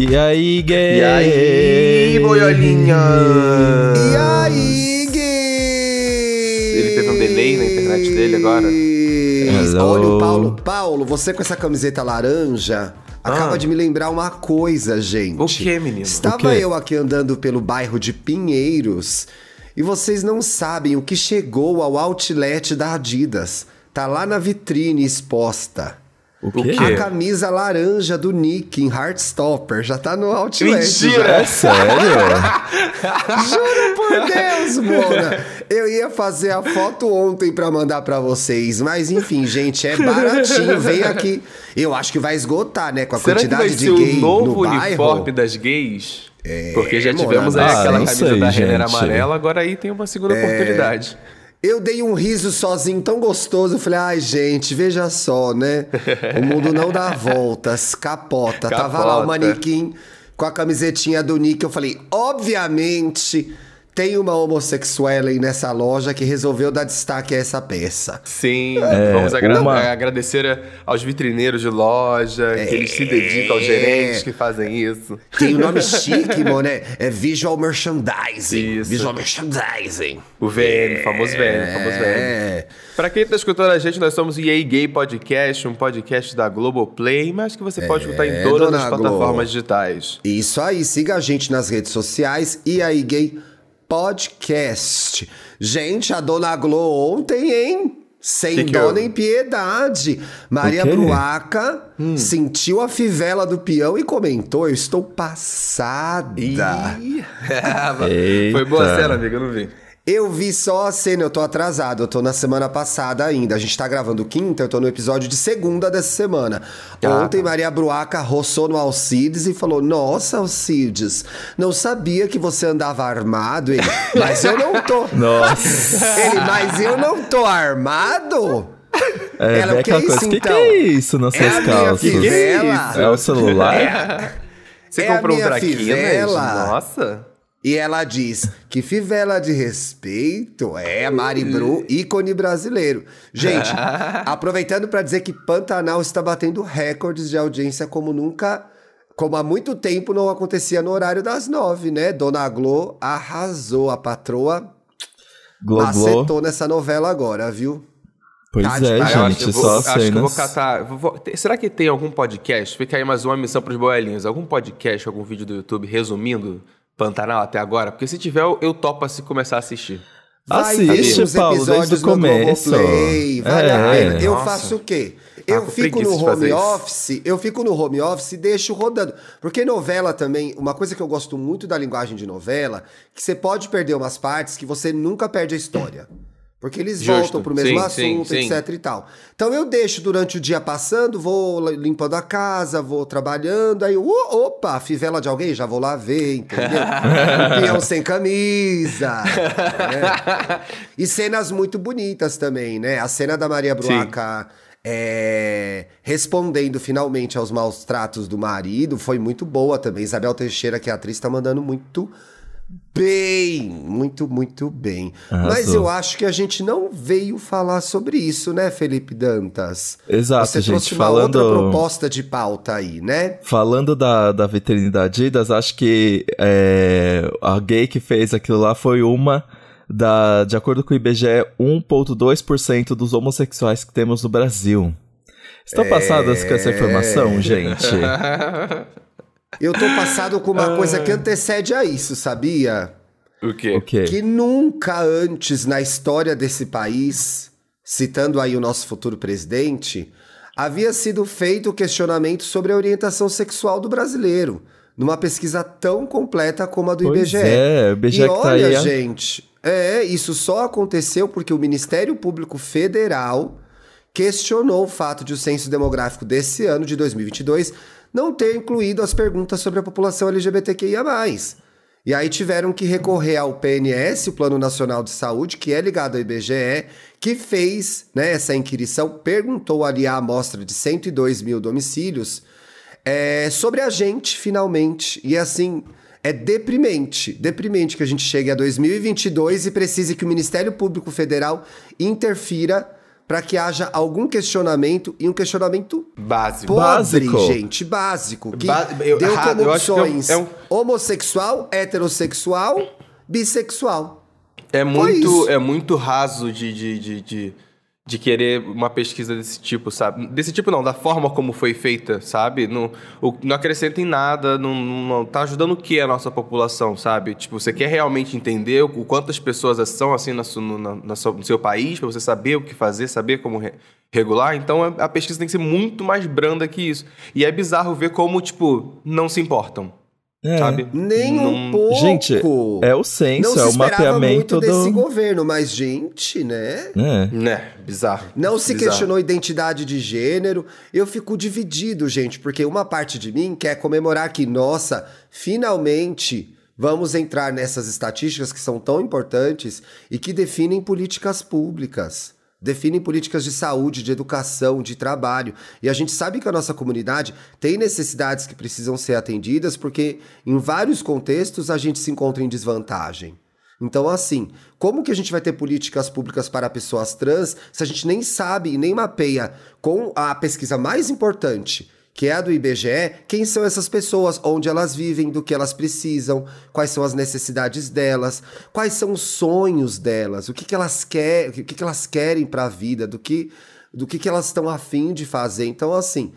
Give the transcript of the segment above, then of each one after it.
E aí, gay? E aí, boiolinha? E aí, gay? Ele teve um delay na internet dele agora. Hello. Olha o Paulo. Paulo, você com essa camiseta laranja acaba Ah. de me lembrar uma coisa, gente. O que, menino? Estava eu aqui andando pelo bairro de Pinheiros e vocês não sabem o que chegou ao outlet da Adidas. Tá lá na vitrine exposta. O quê? A camisa laranja do Nick em Heartstopper já tá no outlet. Mentira! É sério? Juro por Deus, Mona. Eu ia fazer a foto ontem pra mandar pra vocês, mas enfim, gente, é baratinho. Vem aqui. Eu acho que vai esgotar, né? Com a Será que quantidade vai de ser gay o novo no uniforme das gays? Porque já tivemos aí ah, aquela camisa sei, da Renner amarela, agora aí tem uma segunda É. oportunidade. Eu dei um riso sozinho tão gostoso. Eu falei, ai, gente, veja só, né? O mundo não dá voltas, capota. Tava lá o Capota. manequim com a camisetinha do Nick. Eu falei, obviamente. Tem uma homossexual aí nessa loja que resolveu dar destaque a essa peça. Sim, vamos agra- uma- agradecer aos vitrineiros de loja, que eles se dedicam aos gerentes que fazem isso. Tem o nome chique, mano, é, é Visual Merchandising. Isso. Visual Merchandising. O VN, famoso VN, famoso VN. É. Pra quem tá escutando a gente, nós somos o EA Gay Podcast, um podcast da Globoplay, mas que você pode escutar em todas as plataformas digitais. Isso aí, siga a gente nas redes sociais e aí, gay podcast. Gente, a dona Glo ontem, hein? Sem Que que dó nem piedade. Maria? Bruaca sentiu a fivela do peão e comentou: Eu estou passada. Ih. Foi boa cena, amiga, eu não vi. Eu vi só a cena, eu tô atrasado, eu tô na semana passada ainda. A gente tá gravando quinta, eu tô no episódio de segunda dessa semana. Ah, Ontem, tá. Maria Bruaca roçou no Alcides e falou: Nossa, Alcides, não sabia que você andava armado. Ele, mas eu não tô. Nossa. Ele, mas eu não tô armado? É, Ela, é o que aquela é coisa. isso, O que, que então? é isso nas É suas a minha calças? fivela. É o celular? Você É a comprou um traquinas? fivela. Nossa. E ela diz que fivela de respeito é a Mari Bru, ícone brasileiro. Gente, aproveitando para dizer que Pantanal está batendo recordes de audiência como nunca, como há muito tempo não acontecia no horário das nove, né? Dona Glo arrasou, a patroa Gloglo. acertou nessa novela agora, viu? Pois Tá é. Ah, eu acho, gente, eu vou, só acho que eu vou cenas. catar. vou- será que tem algum podcast? Fica aí mais uma missão pros boelinhos. Algum podcast, algum vídeo do YouTube resumindo Pantanal até agora? Porque se tiver, eu, eu topo assim começar a assistir. Vai Assiste, os Paulo, episódios desde o no começo. Globoplay, vale a É, pena. Eu nossa. faço o quê? Tá Eu fico no home isso. office, eu fico no home office e deixo rodando. Porque novela também, uma coisa que eu gosto muito da linguagem de novela, que você pode perder umas partes que você nunca perde a história. Porque eles Justo. voltam pro mesmo Sim, sim, assunto, sim. etc e tal. Então eu deixo durante o dia passando, vou limpando a casa, vou trabalhando, aí, uh, opa, a fivela de alguém, já vou lá ver, entendeu? Peão sem camisa. né? E cenas muito bonitas também, né? A cena da Maria Bruaca é, respondendo finalmente aos maus tratos do marido foi muito boa também. Isabel Teixeira, que é atriz, tá mandando muito bem. Muito, muito bem. Arrasou. Mas eu acho que a gente não veio falar sobre isso, né, Felipe Dantas? Exato, Você gente, trouxe uma falando- outra proposta de pauta aí, né? Falando da, da vitrine da Adidas, acho que é, a gay que fez aquilo lá foi uma da, de acordo com o IBGE, 1,2% dos homossexuais que temos no Brasil. Estão É. passadas com essa informação, gente? Eu tô passado com uma coisa que antecede a isso, sabia? O quê? O quê? Que nunca antes na história desse país, citando aí o nosso futuro presidente, havia sido feito o questionamento sobre a orientação sexual do brasileiro, numa pesquisa tão completa como a do Pois IBGE. é, o IBGE e que tá olha, aí, ó. gente, é, isso só aconteceu porque o Ministério Público Federal questionou o fato de o censo demográfico desse ano, de 2022, não ter incluído as perguntas sobre a população LGBTQIA+. E aí tiveram que recorrer ao PNS, o Plano Nacional de Saúde, que é ligado ao IBGE, que fez né, essa inquirição, perguntou ali a amostra de 102 mil domicílios é, sobre a gente, finalmente. E assim, é deprimente, deprimente que a gente chegue a 2022 e precise que o Ministério Público Federal interfira para que haja algum questionamento e um questionamento Básico. pobre, Básico. gente, básico, que Ba- eu- deu errado, como eu acho que é um- opções é um- homossexual, heterossexual, bissexual. É muito, é muito raso de, de, de, de, de querer uma pesquisa desse tipo, sabe? Desse tipo não, da forma como foi feita, sabe? Não, o- não acrescenta em nada, não, não tá ajudando o que a nossa população, sabe? Tipo, você quer realmente entender o quantas pessoas são assim na na- na no seu país, pra você saber o que fazer, saber como re- regular, então a pesquisa tem que ser muito mais branda que isso. E é bizarro ver como, tipo, não se importam, É. sabe? Nem um Não- pouco. Gente, é o censo, Não é se o esperava mapeamento muito desse do. governo, mas gente, né? É. Né, bizarro. Não se Bizarro. questionou identidade de gênero. Eu fico dividido, gente, porque uma parte de mim quer comemorar que, nossa, finalmente vamos entrar nessas estatísticas que são tão importantes e que definem políticas públicas. Definem políticas de saúde, de educação, de trabalho. E a gente sabe que a nossa comunidade tem necessidades que precisam ser atendidas, porque em vários contextos a gente se encontra em desvantagem. Então, assim, como que a gente vai ter políticas públicas para pessoas trans se a gente nem sabe e nem mapeia com a pesquisa mais importante, que é a do IBGE, quem são essas pessoas, onde elas vivem, do que elas precisam, quais são as necessidades delas, quais são os sonhos delas, o que, que elas querem, o que, que elas querem para a vida, do que, do que, que elas estão afim de fazer. Então, assim,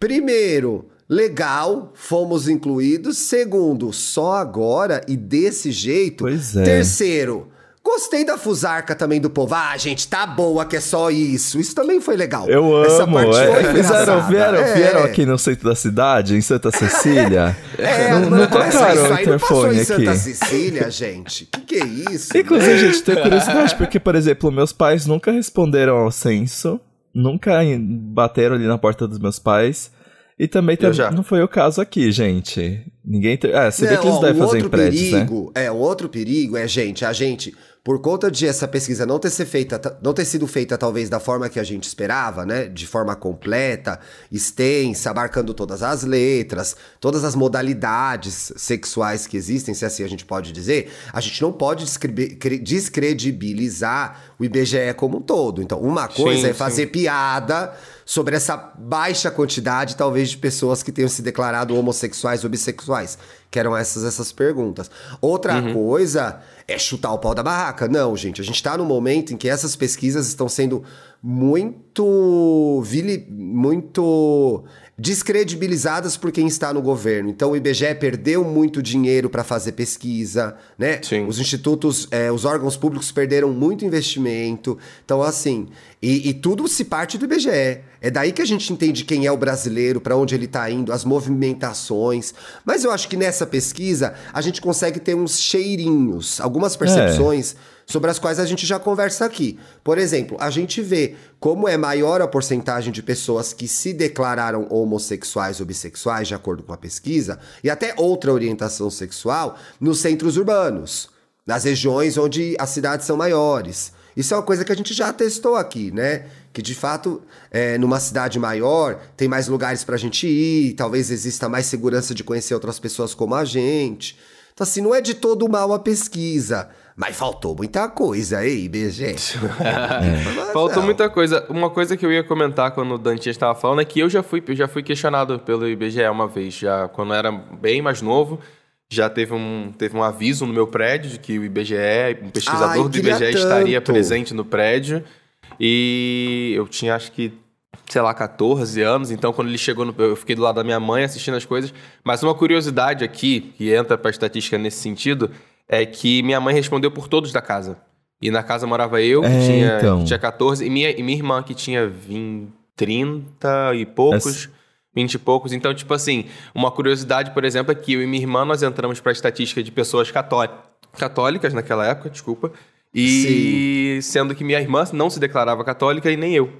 primeiro, legal, fomos incluídos. Segundo, só agora e desse jeito. Pois é. Terceiro, gostei da fusarca também do povo. Ah, gente, tá boa que é só isso. Isso também foi legal. Eu Essa amo. parte é. foi Fizeram, vieram, É. vieram aqui no centro da cidade, em Santa Cecília. É, não, não, tocaram isso o aí não passou interfone em Santa aqui. Cecília, gente. Que que é isso? Inclusive, gente, tenho curiosidade, porque, por exemplo, meus pais nunca responderam ao censo, nunca bateram ali na porta dos meus pais. E também não foi o caso aqui, gente. Ninguém. Te... É, você vê Não, que eles ó, devem fazer em outro prédios, né? perigo, É, um outro perigo é, gente, a gente, por conta de essa pesquisa não ter, ser feita, ta- não ter sido feita talvez da forma que a gente esperava, né? De forma completa, extensa, abarcando todas as letras, todas as modalidades sexuais que existem, se assim a gente pode dizer, a gente não pode descre- cre- descredibilizar o IBGE como um todo. Então, uma coisa Sim, é fazer piada sobre essa baixa quantidade, talvez, de pessoas que tenham se declarado homossexuais ou bissexuais. Que eram essas, essas perguntas. Outra coisa é chutar o pau da barraca. Não, gente, a gente tá num momento em que essas pesquisas estão sendo muito. vili- muito descredibilizadas por quem está no governo. Então o IBGE perdeu muito dinheiro para fazer pesquisa, né? Sim. Os institutos, é, os órgãos públicos perderam muito investimento. Então, assim, e, e tudo se parte do IBGE. É daí que a gente entende quem é o brasileiro, para onde ele está indo, as movimentações. Mas eu acho que nessa pesquisa a gente consegue ter uns cheirinhos, algumas percepções sobre as quais a gente já conversa aqui. Por exemplo, a gente vê como é maior a porcentagem de pessoas que se declararam homossexuais ou bissexuais, de acordo com a pesquisa, e até outra orientação sexual, nos centros urbanos, nas regiões onde as cidades são maiores. Isso é uma coisa que a gente já testou aqui, né? Que de fato, é, numa cidade maior, tem mais lugares pra gente ir, talvez exista mais segurança de conhecer outras pessoas como a gente. Então, assim, não é de todo mal a pesquisa. Mas faltou muita coisa, hein, IBGE? Mas Faltou não. muita coisa. Uma coisa que eu ia comentar quando o Dantinha estava falando é que eu já fui, eu já fui questionado pelo IBGE uma vez, já quando eu era bem mais novo. Já teve um, teve um aviso no meu prédio de que o IBGE, um pesquisador Ai, do IBGE estaria tanto. presente no prédio. E eu tinha acho que, sei lá, 14 anos. Então, quando ele chegou, no, eu fiquei do lado da minha mãe assistindo as coisas. Mas uma curiosidade aqui, que entra pra estatística nesse sentido, é que minha mãe respondeu por todos da casa. E na casa morava eu, que É, tinha, então. tinha 14, e minha, e minha irmã, que tinha 20, 30 e poucos. Essa- 20 e poucos. Então, tipo assim, uma curiosidade, por exemplo, é que eu e minha irmã nós entramos para a estatística de pessoas cató- católicas naquela época, desculpa. E sendo que minha irmã não se declarava católica e nem eu.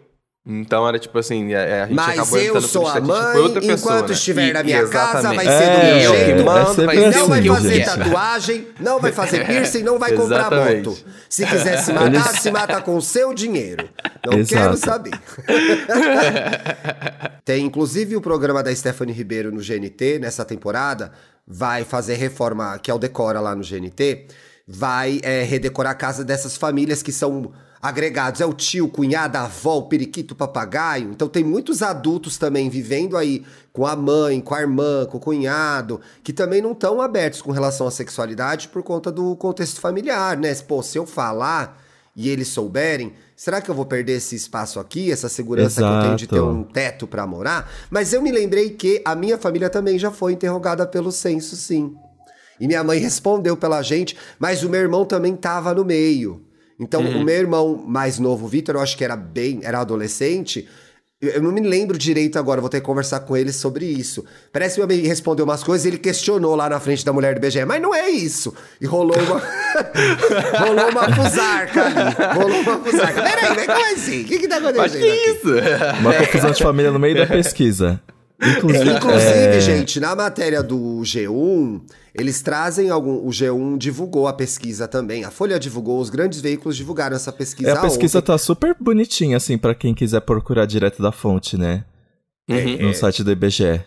Então era tipo assim, é, a gente Mas acabou eu sou a estatística, mãe, outra pessoa, enquanto né? estiver E- na minha casa, vai ser do É, meu jeito. mando, é vai Não assim, vai o fazer tatuagem, não vai fazer piercing, não vai comprar moto. Se quiser se matar, se mata com seu dinheiro. Não Exato. quero saber. Tem inclusive o programa da Stephanie Ribeiro no GNT, nessa temporada, vai fazer reforma, que é o Decora lá no GNT, vai é, redecorar a casa dessas famílias que são agregados. É o tio, cunhada, a avó, o periquito, o papagaio. Então tem muitos adultos também vivendo aí com a mãe, com a irmã, com o cunhado, que também não estão abertos com relação à sexualidade por conta do contexto familiar, né? Pô, se eu falar e eles souberem, será que eu vou perder esse espaço aqui, essa segurança Exato. que eu tenho de ter um teto para morar? Mas eu me lembrei que a minha família também já foi interrogada pelo censo, sim. E minha mãe respondeu pela gente, mas o meu irmão também tava no meio. Então, Uhum. o meu irmão mais novo, o Vitor, eu acho que era bem, era adolescente. Eu não me lembro direito agora, vou ter que conversar com ele sobre isso. Parece que meu amigo respondeu umas coisas e ele questionou lá na frente da mulher do BGE, mas não é isso. E rolou uma. rolou uma fusarca ali. Rolou uma fusarca. Peraí, mas como assim? O que, que tá acontecendo? Mas que aqui? isso? Uma confusão de família no meio da pesquisa. Inclusive, Inclusive, é, gente, na matéria do G1, eles trazem algum. O G1 divulgou a pesquisa também. A Folha divulgou, os grandes veículos divulgaram essa pesquisa. é, a pesquisa ontem. tá super bonitinha, assim, pra quem quiser procurar direto da fonte, né? Uhum. No site do IBGE.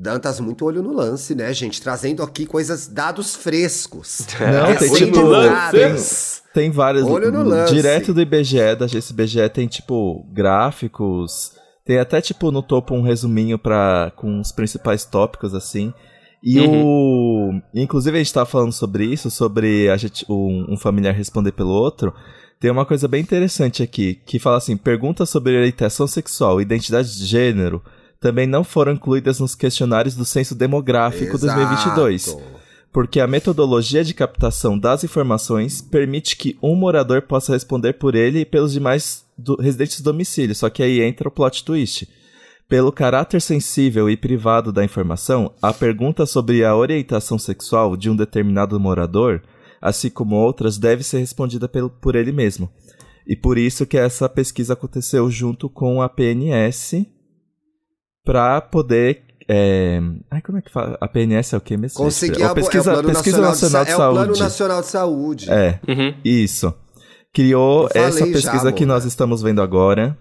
Dantas muito olho no lance, né, gente? Trazendo aqui coisas, dados frescos. Não, tem olho tipo. no Tem, lance. tem vários. Olho no lance. Direto do IBGE, da IBGE, tem tipo gráficos. Tem até tipo no topo um resuminho pra, com os principais tópicos, assim. E o. Inclusive a gente tava falando sobre isso, sobre a gente, um, um familiar responder pelo outro. Tem uma coisa bem interessante aqui, que fala assim: perguntas sobre orientação sexual e identidade de gênero também não foram incluídas nos questionários do Censo Demográfico Exato. 2022 porque a metodologia de captação das informações permite que um morador possa responder por ele e pelos demais do- residentes do domicílio, só que aí entra o plot twist. Pelo caráter sensível e privado da informação, a pergunta sobre a orientação sexual de um determinado morador, assim como outras, deve ser respondida pelo- por ele mesmo. E por isso que essa pesquisa aconteceu junto com a PNS para poder. É... Ai, como é que fala? A PNS é o que mesmo? Conseguir a a, pesquisa, é o Plano pesquisa Nacional, de, de, Sa- É o Plano Saúde. Nacional de Saúde. É, Uhum. isso. Criou essa já, pesquisa que Mona. nós estamos vendo agora,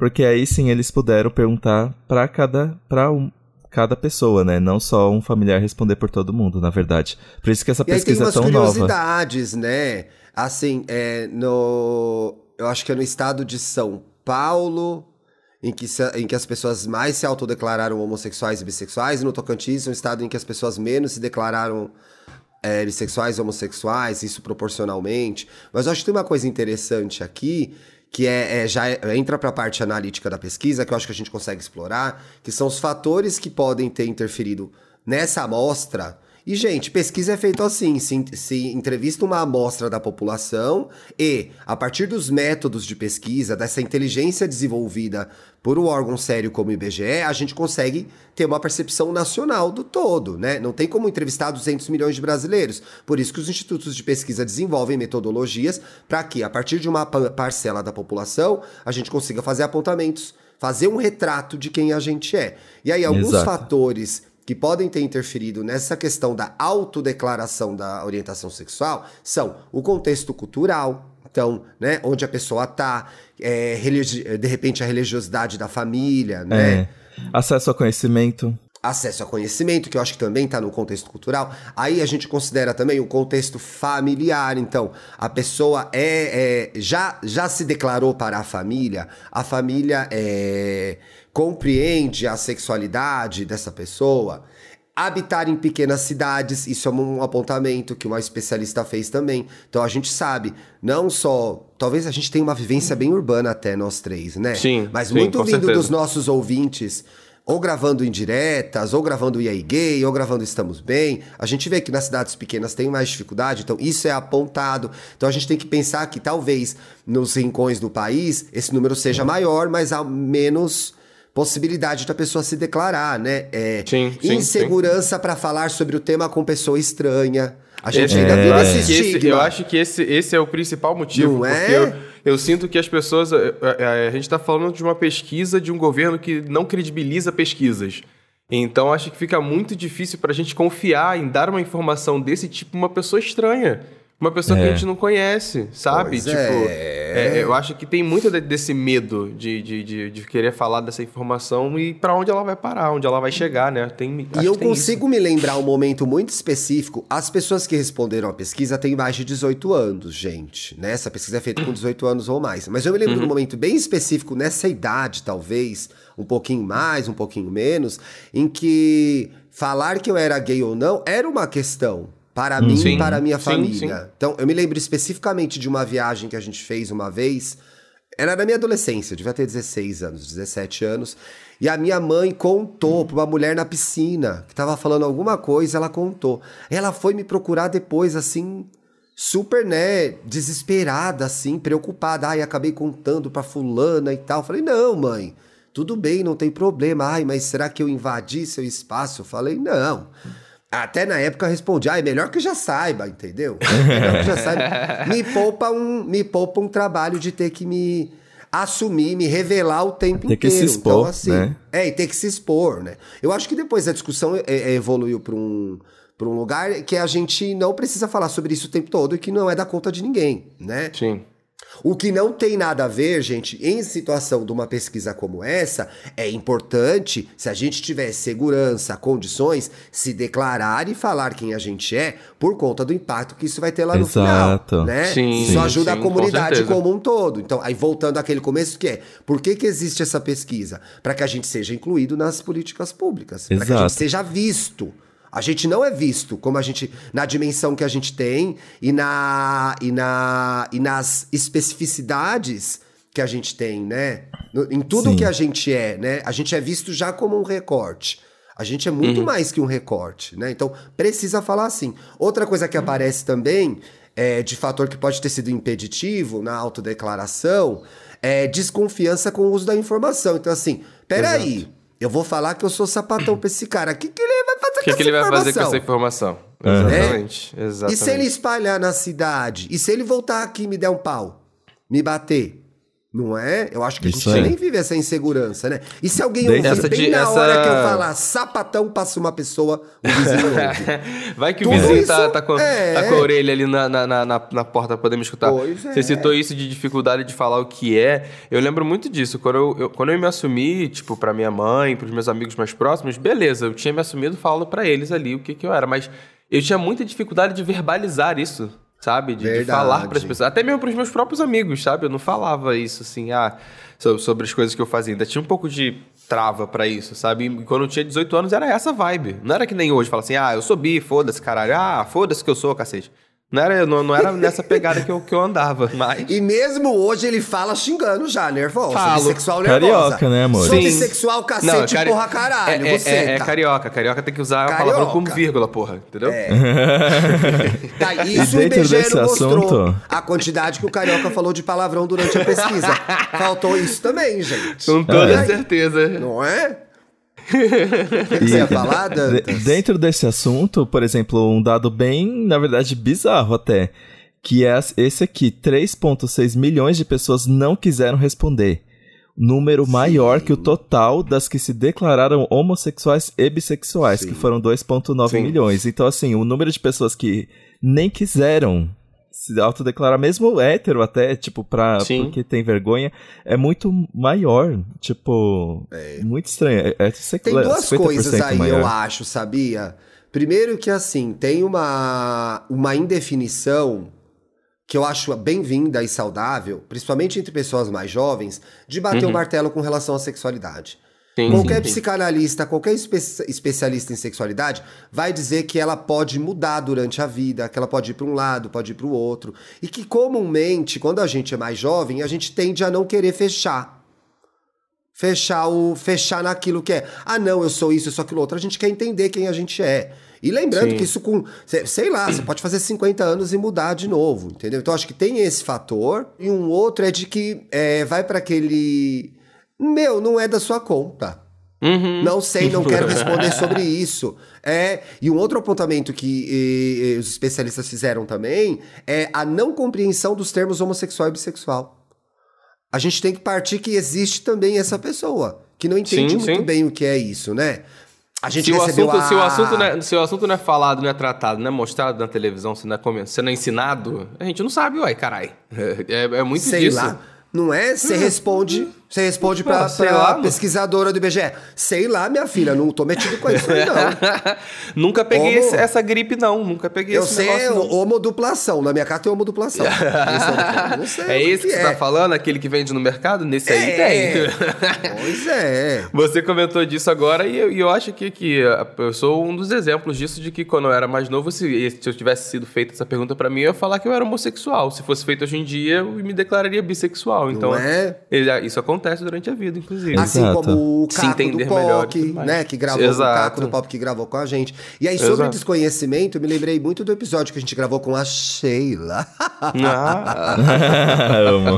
porque aí sim eles puderam perguntar para cada para um, cada pessoa, né? Não só um familiar responder por todo mundo, na verdade. Por isso que essa E tem pesquisa é umas tão nova. curiosidades, né? Assim, é, no, eu acho que é no estado de São Paulo, em que, em que as pessoas mais se autodeclararam homossexuais e bissexuais, e no Tocantins, um estado em que as pessoas menos se declararam é, bissexuais e homossexuais, isso proporcionalmente. Mas eu acho que tem uma coisa interessante aqui, que é, é- já entra para a parte analítica da pesquisa, que eu acho que a gente consegue explorar, que são os fatores que podem ter interferido nessa amostra. E, gente, pesquisa é feita assim: se, se entrevista uma amostra da população e, a partir dos métodos de pesquisa, dessa inteligência desenvolvida por um órgão sério como o IBGE, a gente consegue ter uma percepção nacional do todo, né? Não tem como entrevistar 200 milhões de brasileiros. Por isso que os institutos de pesquisa desenvolvem metodologias para que, a partir de uma pa- parcela da população, a gente consiga fazer apontamentos, fazer um retrato de quem a gente é. E aí, alguns Exato. fatores que podem ter interferido nessa questão da autodeclaração da orientação sexual são o contexto cultural, então, né, onde a pessoa tá, é, de repente a religiosidade da família, né? É. Acesso ao conhecimento. acesso a conhecimento, que eu acho que também está no contexto cultural. Aí a gente considera também o contexto familiar. Então, a pessoa é, é- já, já se declarou para a família, a família é, compreende a sexualidade dessa pessoa. Habitar em pequenas cidades, isso é um apontamento que uma especialista fez também. Então a gente sabe, não só. Talvez a gente tenha uma vivência bem urbana até nós três, né? Sim, Mas sim, muito vindo certeza. dos nossos ouvintes, ou gravando indiretas, ou gravando EA Gay, ou gravando Estamos Bem. A gente vê que nas cidades pequenas tem mais dificuldade, então isso é apontado. Então a gente tem que pensar que talvez nos rincões do país esse número seja maior, mas há menos possibilidade da pessoa se declarar, né? É, Sim, sim, insegurança para falar sobre o tema com pessoa estranha. A gente Esse- ainda É. vive eu, esse acho que esse, estigma. eu acho que esse, esse é o principal motivo. Não é? eu, eu sinto que as pessoas. A, a- a gente está falando de uma pesquisa de um governo que não credibiliza pesquisas. Então acho que fica muito difícil para a gente confiar em dar uma informação desse tipo pra uma pessoa estranha. Uma pessoa É. que a gente não conhece, sabe? Pois tipo, é. é, eu acho que tem muito de- desse medo de, de, de, de querer falar dessa informação e pra onde ela vai parar, onde ela vai chegar, né? Tem, E eu tem consigo me lembrar um momento muito específico. As pessoas que responderam a pesquisa têm mais de 18 anos, gente. Né? Essa pesquisa é feita com 18 anos ou mais. Mas eu me lembro de um momento bem específico, nessa idade, talvez, um pouquinho mais, um pouquinho menos, em que falar que eu era gay ou não era uma questão. Para mim Sim, e para a minha sim, família. sim. Então, eu me lembro especificamente de uma viagem que a gente fez uma vez. Era na minha adolescência, eu devia ter 16 anos, 17 anos. E a minha mãe contou pra uma mulher na piscina, que tava falando alguma coisa, ela contou. Ela foi me procurar depois, assim, super, né, desesperada, assim, preocupada. Ai, acabei contando pra fulana e tal. Falei, não, mãe, tudo bem, não tem problema. Ai, mas será que eu invadi seu espaço? Eu falei, não. Até na época eu respondi, ai, melhor que já saiba, entendeu? Melhor que já saiba. Me poupa um, me poupa um trabalho de ter que me assumir, me revelar o tempo que inteiro. se expor, então, assim, né? é, e ter que se expor, né? Eu acho que depois a discussão é- é- evoluiu para um, pra um lugar que a gente não precisa falar sobre isso o tempo todo e que não é da conta de ninguém, né? Sim. O que não tem nada a ver, gente, em situação de uma pesquisa como essa, é importante, se a gente tiver segurança, condições, se declarar e falar quem a gente é, por conta do impacto que isso vai ter lá no Exato. final, né? Sim, isso ajuda sim, a com comunidade certeza. como um todo. Então, aí voltando àquele começo que é, por que que existe essa pesquisa? Para que a gente seja incluído nas políticas públicas, para que a gente seja visto. A gente não é visto como a gente na dimensão que a gente tem e na e na e nas especificidades que a gente tem, né? Em tudo Sim. que a gente é, né? A gente é visto já como um recorte. A gente é muito mais que um recorte, né? Então precisa falar assim. Outra coisa que aparece também é, de fator que pode ter sido impeditivo na autodeclaração é desconfiança com o uso da informação. Então assim, peraí, eu vou falar que eu sou sapatão pra esse cara. O que, que ele vai fazer O com que, essa que ele vai fazer com informação? essa informação? Uhum. Exatamente. E Exatamente. se ele espalhar na cidade? E se ele voltar aqui e me der um pau? Me bater? Não é? Eu acho que a Isso gente aí. nem vive essa insegurança, né? E se alguém ouvir Essa bem de- na essa- hora que eu falar sapatão, passa uma pessoa, o vizinho ouve. Vai que o Tudo vizinho tá, tá com, é- tá com a orelha ali na, na, na, na- porta pra poder me escutar. Pois é. Você citou isso de dificuldade de falar o que é. Eu lembro muito disso. Quando eu, eu- quando eu me assumi, tipo, pra minha mãe, pros meus amigos mais próximos, beleza, eu tinha me assumido falando pra eles ali o que, que eu era. Mas eu tinha muita dificuldade de verbalizar isso, sabe? De, de falar pras pessoas. Até mesmo pros meus próprios amigos, sabe? Eu não falava isso assim, ah, so- sobre as coisas que eu fazia. Ainda tinha um pouco de trava pra isso, sabe? E quando eu tinha 18 anos era essa vibe. Não era que nem hoje, fala assim, ah, eu sou bi, foda-se, caralho. Ah, foda-se que eu sou, cacete. Não era, não, não era nessa pegada que eu, que eu andava, mas... E mesmo hoje ele fala xingando já, nervoso. Falo. Bissexual nervosa. Carioca, né, amor? Sou Sim. bissexual, cacete, cari- porra, caralho. É, é- você é, é tá. carioca. Carioca tem que usar a Carioca. palavra como vírgula, porra. Entendeu? É. Tá, isso o IBGE não mostrou assunto- a quantidade que o Carioca falou de palavrão durante a pesquisa. Faltou isso também, gente. Com toda certeza. Não é? Que, você ia falar, Dantas? dentro desse assunto, por exemplo, um dado bem, na verdade, bizarro até, que é esse aqui, 3.6 milhões de pessoas não quiseram responder. Número maior que o total das que se declararam homossexuais e bissexuais, que foram 2.9 Sim. milhões. Então, assim, o número de pessoas que nem quiseram se autodeclarar, mesmo hétero até, tipo, pra, Sim. porque tem vergonha, é muito maior. Tipo, muito estranho. É, é Tem duas 50% coisas aí, maior. eu acho, sabia? Primeiro que, assim, tem uma, uma indefinição que eu acho bem-vinda e saudável, principalmente entre pessoas mais jovens, de bater o martelo com relação à sexualidade. Sim, Qualquer sim, sim. psicanalista, qualquer espe- especialista em sexualidade vai dizer que ela pode mudar durante a vida, que ela pode ir para um lado, pode ir para o outro. E que comumente, quando a gente é mais jovem, a gente tende a não querer fechar. Fechar o fechar naquilo que é. Ah, não, eu sou isso, eu sou aquilo outro. A gente quer entender quem a gente é. E lembrando Sim. que isso com, sei- sei lá, você pode fazer 50 anos e mudar de novo, entendeu? Então acho que tem esse fator. E um outro é de que é, vai para aquele. Meu, não é da sua conta. Uhum. Não sei, não quero responder sobre isso. É, e um outro apontamento que eh, eh, os especialistas fizeram também é a não compreensão dos termos homossexual e bissexual. A gente tem que partir que existe também essa pessoa que não entende Sim, muito sim. bem o que é isso, né? A gente Se o, recebeu assunto, a... se, o assunto não é, se o assunto não é falado, não é tratado, não é mostrado na televisão, se não é, se não é ensinado, a gente não sabe, uai, carai. É, é muito Sei disso. lá. Não é? Você responde, você responde pra, Ah, sei pra lá, pesquisadora do IBGE. Sei lá, minha filha, não tô metido com isso aí, não. Nunca peguei Homo- esse- essa gripe, não. Nunca peguei Eu esse sei negócio, não. homoduplação. Na minha carta tem homoduplação. Eu não sei É esse que, você tá falando? Aquele que vende no mercado? Nesse aí É. tem. Pois é. Você comentou disso agora e eu, e eu acho que, que eu sou um dos exemplos disso de que quando eu era mais novo, se, se eu tivesse sido feita essa pergunta pra mim, eu ia falar que eu era homossexual. Se fosse feito hoje em dia, eu me declararia bissexual. Então, é? ele- isso acontece durante a vida, inclusive. Assim Exato. como o Caco do e POC, né? Que gravou Exato. o Caco do POC que gravou com a gente. E aí, sobre Exato. desconhecimento, eu me lembrei muito do episódio que a gente gravou com a Sheila. Ah,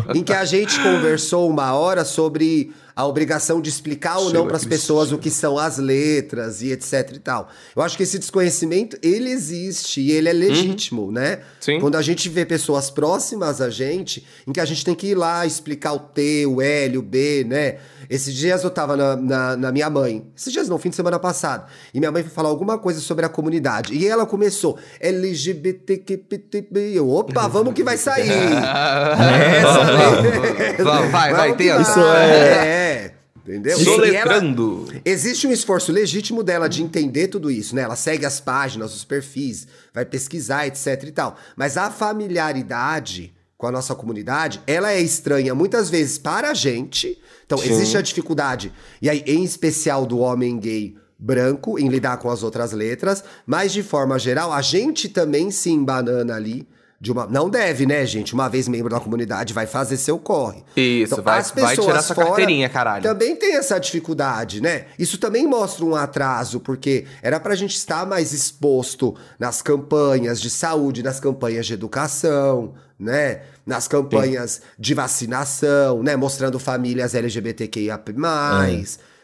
em que a gente conversou uma hora sobre a obrigação de explicar ou não para as pessoas o que são as letras e etc e tal. Eu acho que esse desconhecimento, ele existe e ele é legítimo, né? Sim. Quando a gente vê pessoas próximas a gente, em que a gente tem que ir lá explicar o T, o L, o B, né? Esses dias eu tava na, na, na minha mãe, esses dias não, fim de semana passado, e minha mãe foi falar alguma coisa sobre a comunidade. E ela começou, LGBTQPTB. Eu, opa, vamos que vai sair. Essa lei. Vai, vai, vai, Vamos tenta. Isso é- É. Entendeu? E ela- Soletrando. Existe um esforço legítimo dela de entender tudo isso, né? Ela segue as páginas, os perfis, vai pesquisar, etc e tal. Mas a familiaridade com a nossa comunidade, ela é estranha muitas vezes para a gente. Então, Sim. existe a dificuldade, e aí, em especial do homem gay branco, em lidar com as outras letras, mas de forma geral, a gente também se embanana ali. De uma, não deve, né, gente? Uma vez membro da comunidade, vai fazer seu corre. Isso, vai- as vai pessoas tirar essa fora carteirinha, caralho. Também tem essa dificuldade, né? Isso também mostra um atraso, porque era pra gente estar mais exposto nas campanhas de saúde, nas campanhas de educação, né? Nas campanhas de vacinação, né? Mostrando famílias LGBTQIA+.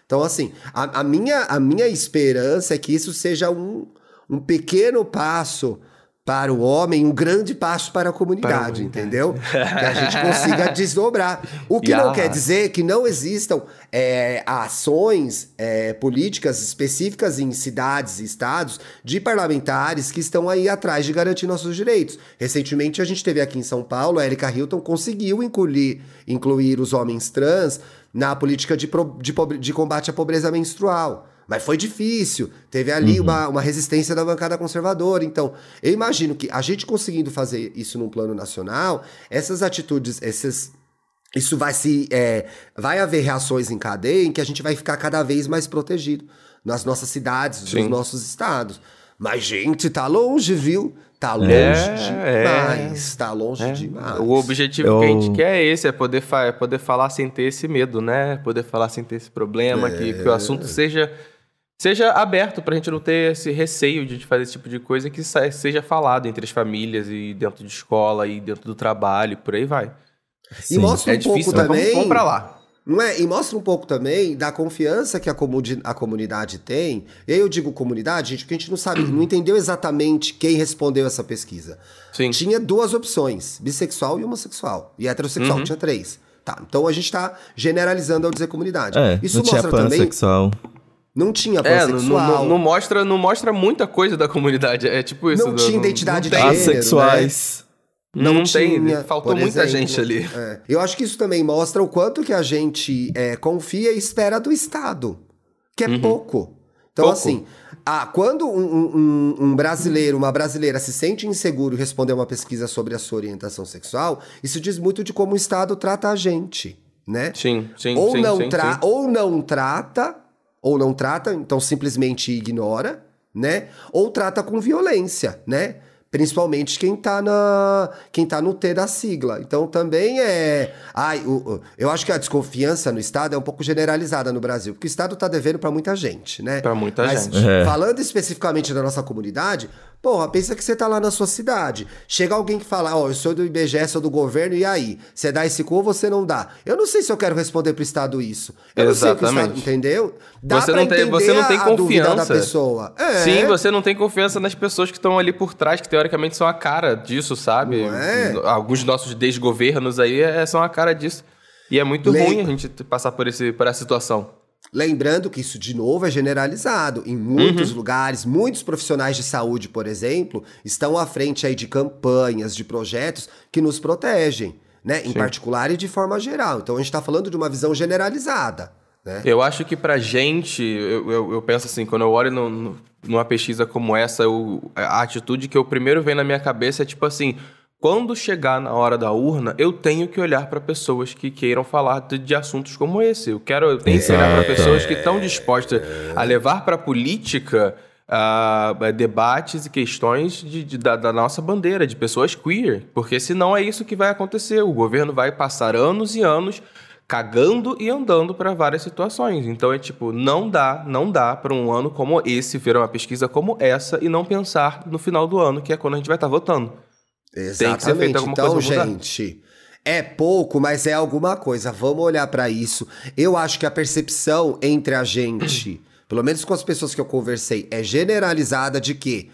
Então, assim, a, a minha, a minha esperança é que isso seja um, um pequeno passo para o homem, um grande passo para a comunidade, entendeu? que a gente consiga desdobrar. O que não Yeah. quer dizer que não existam é, ações é, políticas específicas em cidades e estados de parlamentares que estão aí atrás de garantir nossos direitos. Recentemente a gente teve aqui em São Paulo, a Erika Hilton conseguiu incluir, incluir os homens trans na política de, pro- de de combate à pobreza menstrual. Mas foi difícil. Teve ali uma, uma resistência da bancada conservadora. Então, eu imagino que a gente conseguindo fazer isso num plano nacional, essas atitudes, esses. Isso vai se. é, vai haver reações em cadeia em que a gente vai ficar cada vez mais protegido nas nossas cidades, nos Sim. nossos estados. Mas, gente, tá longe, viu? Tá longe É, demais. Tá longe demais. O objetivo Eu- que a gente quer é esse, é poder, fa- é poder falar sem ter esse medo, né? Poder falar sem ter esse problema, que, que o assunto seja, seja aberto pra gente não ter esse receio de fazer esse tipo de coisa, que seja falado entre as famílias e dentro de escola e dentro do trabalho, por aí vai. E Sim. mostra é um difícil, pouco vamos, também. vamos pra lá. Não é? E mostra um pouco também da confiança que a, comuni- a comunidade tem. E aí eu digo comunidade, gente, porque a gente não sabe, não entendeu exatamente quem respondeu essa pesquisa. Sim. Tinha duas opções: bissexual e homossexual. E heterossexual, Uhum. tinha três. Tá, então a gente tá generalizando ao dizer comunidade. É, Isso não tinha mostra também. Não tinha É, não, não- não mostra, não mostra muita coisa da comunidade. É tipo isso. Não tinha identidade não de tem, gênero, Assexuais. Não, tem, tinha, faltou por muita exemplo. gente ali. É. Eu acho que isso também mostra o quanto que a gente é, confia e espera do Estado, que é pouco. Então, Pouco. assim, ah, quando um, um- um brasileiro, uma brasileira se sente inseguro e responder uma pesquisa sobre a sua orientação sexual, isso diz muito de como o Estado trata a gente, né? Sim, sim, ou, sim, não sim, sim. ou não trata, ou não trata, então simplesmente ignora, né? Ou trata com violência, né? Principalmente quem tá, na, quem tá no T da sigla. Então também é. Ai, o- eu acho que a desconfiança no Estado é um pouco generalizada no Brasil, porque o Estado tá devendo pra muita gente, né? Pra muita Mas, gente. É. Falando especificamente da nossa comunidade, porra, pensa que você tá lá na sua cidade. Chega alguém que fala, ó, eu sou do IBGE, sou do governo, e aí? Você dá esse cu ou você não dá? Eu não sei se eu quero responder pro Estado isso. Eu não sei o Estado, Exatamente. entendeu? Dá Você não tem- você não tem a, a dúvida da confiança. pessoa. É. Sim, você não tem confiança nas pessoas que estão ali por trás, que teoricamente são a cara disso, sabe? É? Alguns nossos desgovernos aí é- são a cara disso. E é muito ruim a gente passar por, esse, por essa situação. Lembrando que isso, de novo, é generalizado. Em muitos lugares, muitos profissionais de saúde, por exemplo, estão à frente aí de campanhas, de projetos que nos protegem, né? Em particular e de forma geral. Então a gente está falando de uma visão generalizada. Né? Eu acho que pra gente, eu, eu, eu penso assim, quando eu olho no- no- numa pesquisa como essa, eu- a atitude que eu primeiro vem na minha cabeça é tipo assim. Quando chegar na hora da urna, eu tenho que olhar pra pessoas que queiram falar de, de assuntos como esse. Eu quero, eu tenho que olhar Exato. pessoas que estão dispostas a levar pra política ah, debates e questões de- de- da, da nossa bandeira, de pessoas queer. Porque senão é isso que vai acontecer. O governo vai passar anos e anos cagando e andando para várias situações. Então é tipo, não dá, não dá para um ano como esse ver uma pesquisa como essa e não pensar no final do ano, que é quando a gente vai estar votando. Tem que ser Exatamente. feita alguma então, coisa gente, é pouco, mas é alguma coisa. Vamos olhar pra isso. Eu acho que a percepção entre a gente, pelo menos com as pessoas que eu conversei, é generalizada de que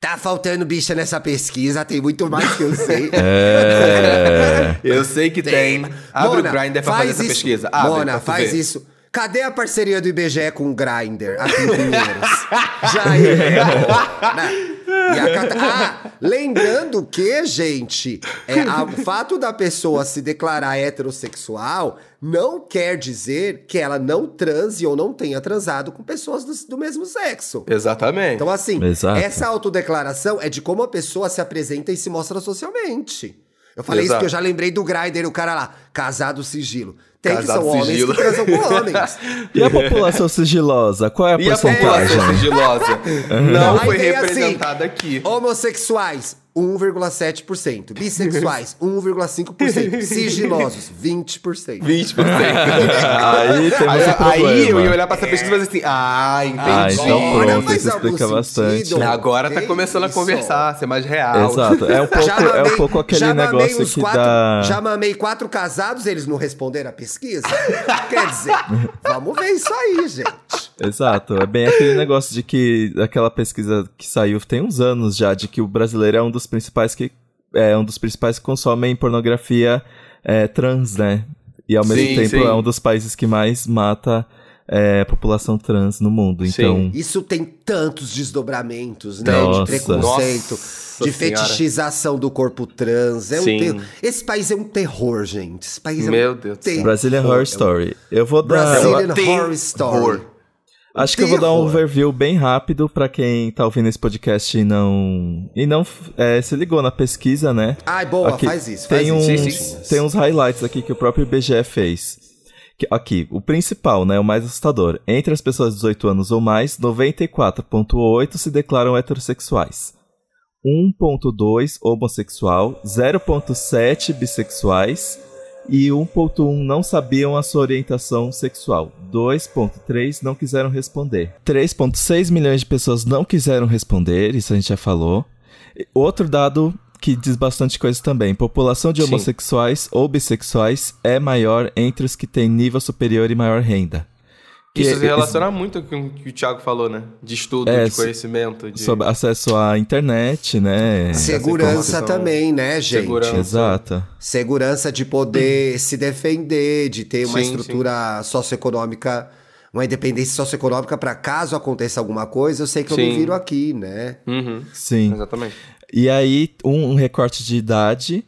tá faltando bicha nessa pesquisa, tem muito mais que eu sei. É. Eu sei que tem. Abre Mona, o Grindr pra faz fazer essa isso. pesquisa. Abre Mona, faz ver. isso. Cadê a parceria do IBGE com o Grindr aqui em Pinheiros? Já é. E a Cata- Ah, lembrando que, gente, é, a- o fato da pessoa se declarar heterossexual não quer dizer que ela não transe ou não tenha transado com pessoas do, do mesmo sexo. Exatamente. Então, assim, Exato. essa autodeclaração é de como a pessoa se apresenta e se mostra socialmente. Eu falei isso Exato. porque eu já lembrei do Grindr, o cara lá, casado sigilo. Tem Casado que são homens que transam com homens. E a população sigilosa? Qual é a E a porcentagem? população sigilosa não Aí foi assim, representada aqui. Homossexuais, 1,7%. Bissexuais, 1,5%. Sigilosos, 20%. 20%. Aí temos aí, aí eu ia olhar pra essa pesquisa e fazer assim, ah, entendi. Ah, então Agora pronto, isso explica bastante. sentido. Agora tá começando a conversar, ser mais real. Exato. É um pouco, Já é mamei- um pouco aquele mamei negócio que quatro, dá. Já mamei quatro casados, eles não responderam a pesquisa? Quer dizer, vamos ver isso aí, gente. Exato. É bem aquele negócio de que aquela pesquisa que saiu tem uns anos já, de que o brasileiro é um dos principais que. É um dos principais que consomem pornografia é, trans, né? E ao mesmo Sim, tempo sim. é um dos países que mais mata é, a população trans no mundo. Sim. Então. Isso tem tantos desdobramentos, né? Nossa. De preconceito, Nossa de Senhora. fetichização do corpo trans. É um Sim. terror. Esse país é um terror, gente. Esse país é Meu um Deus terror. Brazilian Horror Story. Eu vou dar. Brazilian. Horror Story. Acho que eu vou dar um overview bem rápido pra quem tá ouvindo esse podcast e não. E não é, se ligou na pesquisa, né? Ai, boa, Aqui, faz isso. Tem, faz uns, isso. Tem uns highlights aqui que o próprio IBGE fez. Aqui, o principal, né? O mais assustador. Entre as pessoas de 18 anos ou mais, 94,8% se declaram heterossexuais. 1,2% homossexual, 0,7% bissexuais e 1.1 não sabiam a sua orientação sexual. 2.3 não quiseram responder. 3.6 milhões de pessoas não quiseram responder, isso a gente já falou. Outro dado que diz bastante coisa também. População de Sim. homossexuais ou bissexuais é maior entre os que têm nível superior e maior renda. Que Isso se relaciona muito com o que o Thiago falou, né? De estudo, É, de conhecimento. De... Sobre acesso à internet, né? Segurança também, né, gente? Segurança. Exato. Segurança de poder se defender, de ter uma Sim, estrutura socioeconômica, uma independência socioeconômica para caso aconteça alguma coisa, eu sei que eu Sim. me viro aqui, né? Uhum, Sim. exatamente. E aí, um, um recorte de idade.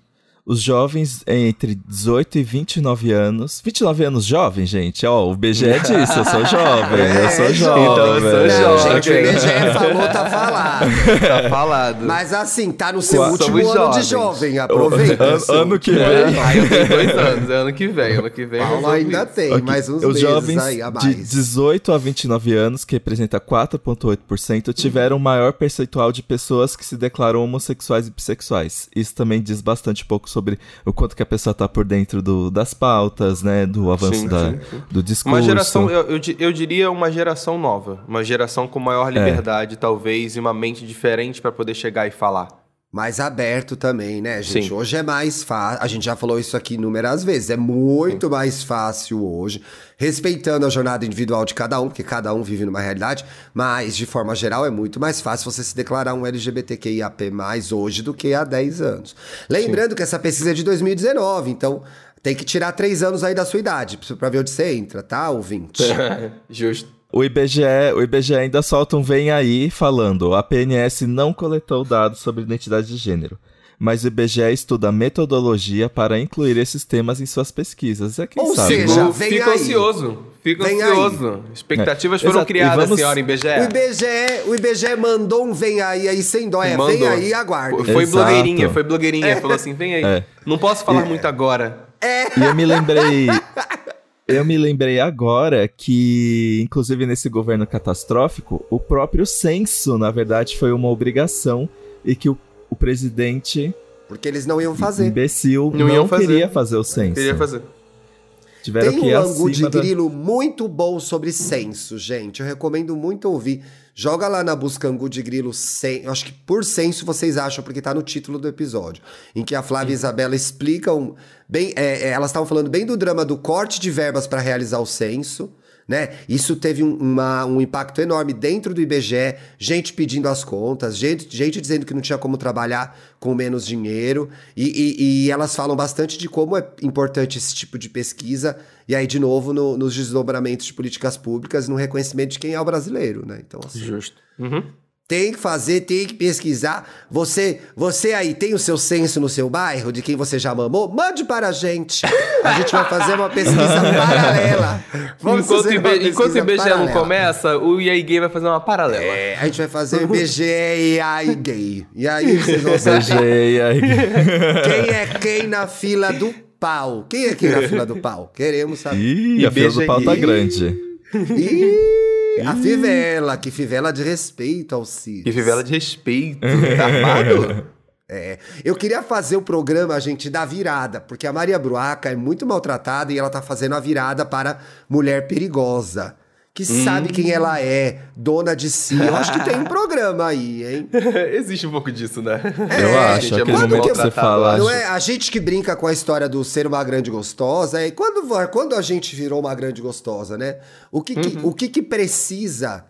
Os jovens entre 18 e 29 anos. 29 anos jovem, gente? Ó, o BGE disse, eu sou jovem, eu sou É, jovem. então eu sou. Não, jovem. gente, o IBGE falou, tá falado. Tá falado. Mas assim, tá no seu Qua- último ano de jovens. jovem, aproveita. Ano- seu ano que vem. ano. Ah, eu tenho dois anos, é ano que vem, ano que vem. Paulo ainda isso. tem Aqui, mais uns os meses jovens aí a de mais. 18 a 29 anos, que representa 4,8%, tiveram o maior percentual de pessoas que se declaram homossexuais e bissexuais. Isso também diz bastante pouco sobre o quanto que a pessoa tá por dentro do- das pautas, né? Do avanço Sim, da, sim, sim. do discurso. Uma geração, eu, eu, eu diria uma geração nova. Uma geração com É. maior liberdade, talvez, e uma mente diferente pra poder chegar e falar. Mais aberto também, né, gente? Sim. Hoje é mais fácil. A gente já falou isso aqui inúmeras vezes. É muito mais fácil hoje, respeitando a jornada individual de cada um, porque cada um vive numa realidade, mas de forma geral é muito mais fácil você se declarar um LGBTQIAP+, hoje do que há 10 anos. Lembrando que essa pesquisa é de 2019, então Tem que tirar três anos aí da sua idade pra ver onde você entra, tá, ouvinte? Justo. O IBGE, o IBGE ainda solta um vem aí falando: a PNS não coletou dados sobre identidade de gênero mas o IBGE estuda a metodologia para incluir esses temas em suas pesquisas. É quem Ou sabe. seja, Fico, vem fico aí. ansioso. Fico Vem ansioso. Expectativas É. foram Exato. Criadas, vamos- senhora IBGE. O IBGE, o IBGE mandou um vem aí, aí sem dó. É, vem Mandou. aí, aguarde. Foi Exato. blogueirinha, foi blogueirinha. Falou assim, vem aí. É. Não posso falar muito agora. E eu me lembrei. Eu me lembrei agora que, inclusive nesse governo catastrófico, o próprio censo, na verdade, foi uma obrigação e que o, o presidente Porque eles não iam fazer. imbecil Não não, iam fazer. queria fazer o censo. Queria fazer. Tiveram Tem que um ângulo de da- grilo muito bom sobre censo, gente. Eu recomendo muito ouvir. Joga lá na busca Angu de Grilo, eu acho que por censo vocês acham, porque tá no título do episódio. Em que a Flávia e a Isabela explicam bem. é, é, elas estavam falando bem do drama do corte de verbas para realizar o censo. Né? Isso teve um, uma- um impacto enorme dentro do IBGE, gente pedindo as contas, gente, gente dizendo que não tinha como trabalhar com menos dinheiro, e, e- e elas falam bastante de como é importante esse tipo de pesquisa, e aí, de novo, no- nos desdobramentos de políticas públicas, no reconhecimento de quem é o brasileiro, né? Então, assim, Justo. Uhum. Tem que fazer, tem que pesquisar. Você, você aí tem o seu censo no seu bairro de quem você já mamou? Mande para a gente. A gente vai fazer uma pesquisa paralela. Vamos Enquanto, fazer IB enquanto o IBGE não paralela. começa, o EA Gay vai fazer uma paralela. É, a gente vai fazer o IBGE e aí gay. E aí vocês vão saber quem é quem na fila do pau. Quem é quem na fila do pau? Queremos saber. Ih, a fila do pau tá grande. Ih, a fivela, que fivela de respeito ao Cid. Que fivela de respeito. Tá? É, eu queria fazer o programa, gente, da virada, porque a Maria Bruaca é muito maltratada e ela tá fazendo a virada para mulher perigosa. Que sabe quem ela é, dona de si. Eu acho que tem um programa aí, hein? Existe um pouco disso, né? Eu acho, gente, é aquele muito momento que você fala, Não acho. é a gente que brinca com a história do ser uma grande gostosa. É quando, quando a gente virou uma grande gostosa, né? O que, que- o que, que precisa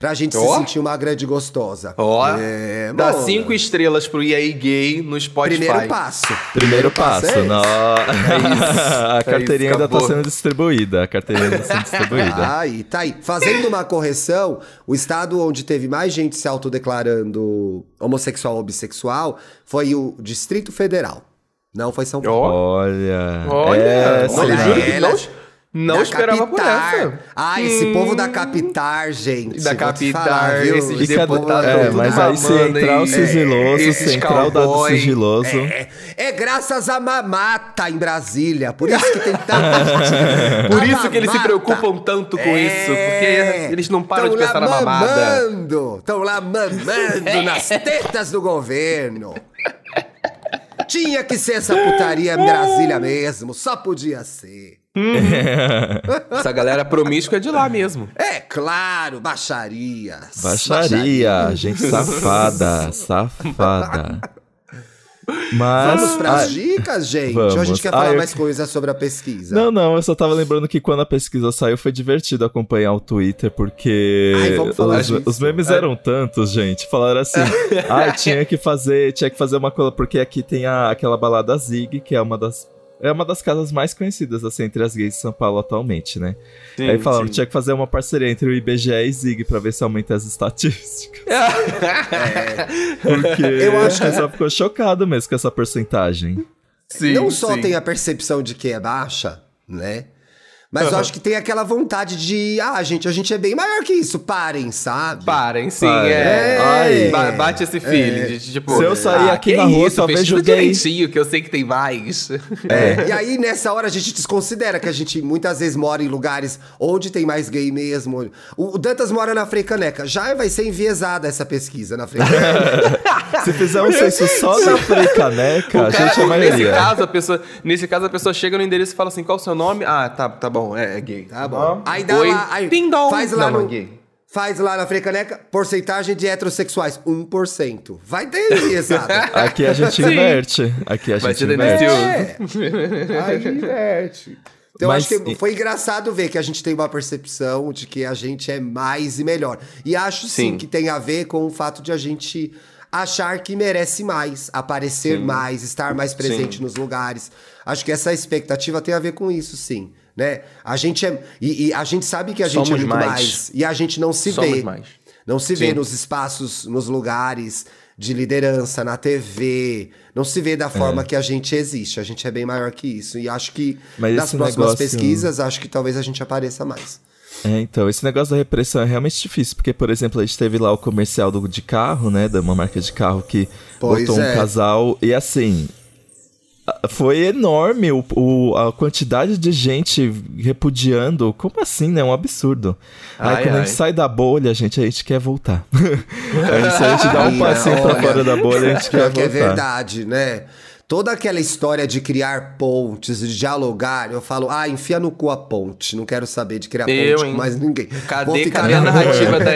pra gente se Ó. sentir uma grande gostosa? Ó, é, dá cinco estrelas pro EA Gay no Spotify. Primeiro passo. Primeiro passo. é esse. Não... a É carteirinha isso, ainda tá sendo distribuída. A carteirinha ainda tá sendo distribuída. Aí, tá aí. Fazendo uma correção, o estado onde teve mais gente se autodeclarando homossexual ou bissexual foi o Distrito Federal. Não foi São Paulo. Olha. olha, essa olha, Olha juro que elas não, da esperava por capitar. essa. Ah, esse povo da capitar, gente. Da capitar, falar, viu? esses E deputados é é, mas aí o aí. sigiloso, É, o dado sigiloso. É, é graças à mamata em Brasília. Por isso que tem tanta. Por isso que eles se preocupam tanto com É. isso, porque eles não param Tão de pensar na mamada. mamando, estão lá mamando nas tetas do governo. Tinha que ser essa putaria em Brasília mesmo, só podia ser. Essa galera promíscua é de lá mesmo. É claro, baixaria. Baixaria, gente safada, safada. Mas. Vamos pras ah, dicas, gente? Ou a vamos. gente quer Ah, falar eu- mais coisas sobre a pesquisa? Não, não, eu só tava lembrando que quando a pesquisa saiu foi divertido acompanhar o Twitter, porque Ai, vamos falar os, os memes eram tantos, gente. Falaram assim, ah, tinha que fazer, tinha que fazer uma coisa, porque aqui tem a, aquela balada Zig, que é uma das. É uma das casas mais conhecidas, assim, entre as gays de São Paulo atualmente, né? Sim, Aí falaram que sim. tinha que fazer uma parceria entre o IBGE e Zig pra ver se aumenta as estatísticas. Porque Eu acho que- o pessoal ficou chocado mesmo com essa porcentagem. Sim, não só sim. tem a percepção de que é baixa, né? Mas eu acho que tem aquela vontade de, ah, gente, a gente é bem maior que isso, parem, sabe? Parem, sim, Parem. é. Ai. Ba- Bate esse feeling de tipo. Se eu sair aqui que na rua, isso, só vejo direitinho, que eu sei que tem mais. É. E aí, nessa hora, a gente desconsidera que a gente muitas vezes mora em lugares onde tem mais gay mesmo. O o Dantas mora na Freicaneca. Já vai ser enviesada essa pesquisa na Freicaneca. Se fizer um censo só da Frei Caneca, a gente é a nesse maioria. caso, a pessoa, nesse caso, a pessoa chega no endereço e fala assim: qual o seu nome? Ah, tá, tá bom, é, é gay. Tá bom. Aí dá Oi. lá. Aí Ding dong. Faz lá Não, no. é gay. Faz lá na Freicaneca, porcentagem de heterossexuais, 1%. Vai ter enviesada. Aqui a gente inverte. Aqui a Vai gente ser inverte. É. Aí inverte. Então, eu Mas- acho que foi engraçado ver que a gente tem uma percepção de que a gente é mais e melhor. E acho sim, Sim. que tem a ver com o fato de a gente achar que merece mais, aparecer Sim. mais, estar mais presente Sim. nos lugares. Acho que essa expectativa tem a ver com isso, sim. Né? A gente é. E, e a gente sabe que a gente Somos é muito mais. mais. E a gente não se Somos vê. mais. Não se vê Sim. nos espaços, nos lugares de liderança, na TV. Não se vê da forma que a gente existe. A gente é bem maior que isso. E acho que Mas nas próximas negócio- pesquisas, acho que talvez a gente apareça mais. É, então, esse negócio da repressão é realmente difícil, porque, por exemplo, a gente teve lá o comercial do, de carro, né, de uma marca de carro que Pois botou é. um casal, e assim, foi enorme o, o- a quantidade de gente repudiando, como assim, né, um absurdo. Aí Ai, quando a ai. gente sai da bolha, a gente, a gente quer voltar. Aí se a gente dá um Olha, passinho pra fora da bolha, a gente quer que voltar. é verdade, né? Toda aquela história de criar pontes, de dialogar, eu falo, ah, enfia no cu a ponte. Não quero saber de criar Eu, ponte hein? com mais ninguém. Vou Cadê, ficar cadê a na narrativa da,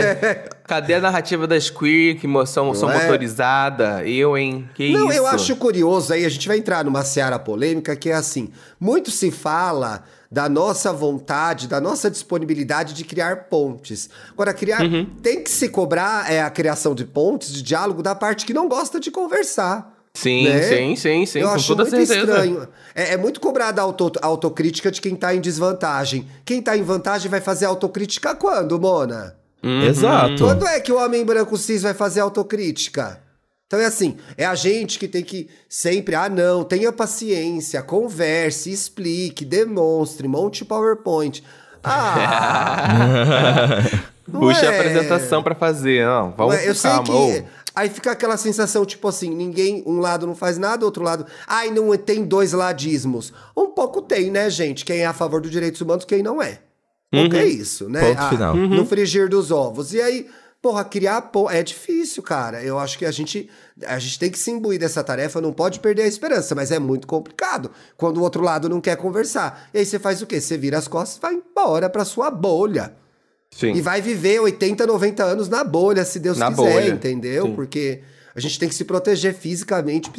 cadê a narrativa das queer que são, são Não é? motorizada? Eu, hein? Que Não, isso? eu acho curioso aí, a gente vai entrar numa seara polêmica que é assim: muito se fala da nossa vontade, da nossa disponibilidade de criar pontes. Agora, criar. Uhum. Tem que se cobrar é, a criação de pontes, de diálogo, da parte que não gosta de conversar. Sim, né? sim, sim, sim, Eu com acho toda muito certeza. estranho. É, é muito cobrada a auto, a autocrítica de quem tá em desvantagem. Quem tá em vantagem vai fazer autocrítica quando, Mona? Uhum. Exato. Quando é que o homem branco cis vai fazer autocrítica? Então é assim, é a gente que tem que sempre, ah não, tenha paciência, converse, explique, demonstre, monte PowerPoint. Ah, não Puxa a é. apresentação pra fazer. Não, vamos Ué, eu com sei calma. que. Aí fica aquela sensação, tipo assim, ninguém, um lado não faz nada, outro lado. Ai, não tem dois ladismos. Um pouco tem, né, gente? Quem é a favor dos direitos humanos, quem não é. Pouco é isso, né? Ponto Ah, final. No frigir dos ovos. E aí, porra, criar po- é difícil, cara. Eu acho que a gente, a gente tem que se imbuir dessa tarefa, não pode perder a esperança, mas é muito complicado quando o outro lado não quer conversar. E aí você faz o quê? Você vira as costas e vai embora pra sua bolha. Sim. E vai viver 80, 90 anos na bolha, se Deus Na quiser, bolha. entendeu? Sim. Porque a gente tem que se proteger fisicamente e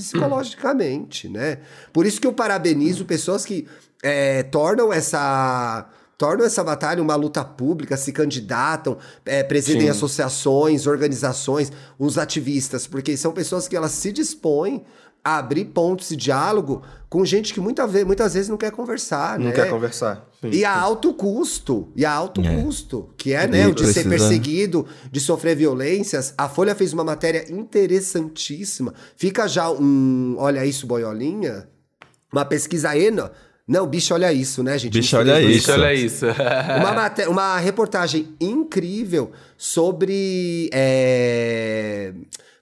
psicologicamente, né? Por isso que eu parabenizo pessoas que é, tornam essa. Tornam essa batalha uma luta pública, se candidatam, é, presidem Sim. associações, organizações, os ativistas, porque são pessoas que elas se dispõem a abrir pontos de diálogo com gente que muita ve muitas vezes não quer conversar, Não né? quer conversar. Sim. E a alto custo, e a alto É. custo, que é, né, o de ser perseguido, de sofrer violências. A Folha fez uma matéria interessantíssima. Fica já um, olha isso, boiolinha, uma pesquisa eno. Não, bicho, olha isso, né, gente? Bicho, olha isso. Bicho, olha isso. Uma, uma reportagem incrível sobre é,